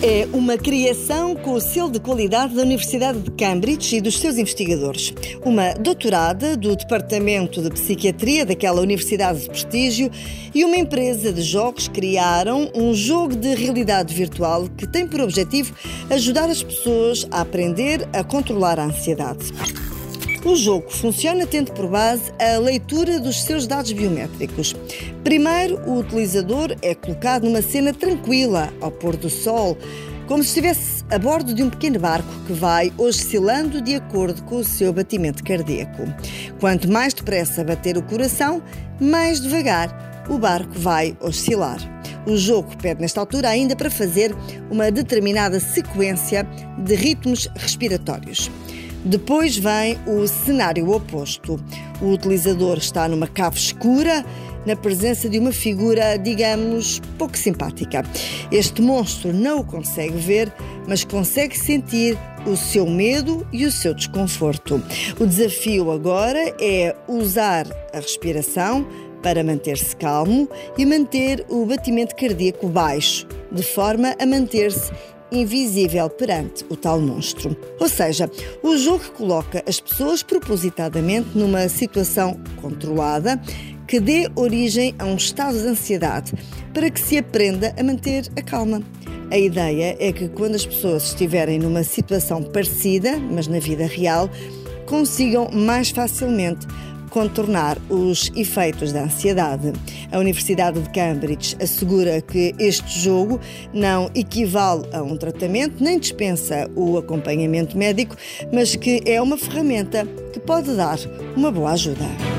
É uma criação com o selo de qualidade da Universidade de Cambridge e dos seus investigadores. Uma doutorada do Departamento de Psiquiatria daquela universidade de prestígio e uma empresa de jogos criaram um jogo de realidade virtual que tem por objetivo ajudar as pessoas a aprender a controlar a ansiedade. O jogo funciona tendo por base a leitura dos seus dados biométricos. Primeiro, o utilizador é colocado numa cena tranquila, ao pôr do sol, como se estivesse a bordo de um pequeno barco que vai oscilando de acordo com o seu batimento cardíaco. Quanto mais depressa bater o coração, mais devagar o barco vai oscilar. O jogo pede, nesta altura, ainda para fazer uma determinada sequência de ritmos respiratórios. Depois vem o cenário oposto. O utilizador está numa cave escura, na presença de uma figura, digamos, pouco simpática. Este monstro não o consegue ver, mas consegue sentir o seu medo e o seu desconforto. O desafio agora é usar a respiração para manter-se calmo e manter o batimento cardíaco baixo, de forma a manter-se invisível perante o tal monstro. Ou seja, o jogo coloca as pessoas propositadamente numa situação controlada que dê origem a um estado de ansiedade para que se aprenda a manter a calma. A ideia é que quando as pessoas estiverem numa situação parecida, mas na vida real, consigam mais facilmente contornar os efeitos da ansiedade. A Universidade de Cambridge assegura que este jogo não equivale a um tratamento nem dispensa o acompanhamento médico, mas que é uma ferramenta que pode dar uma boa ajuda.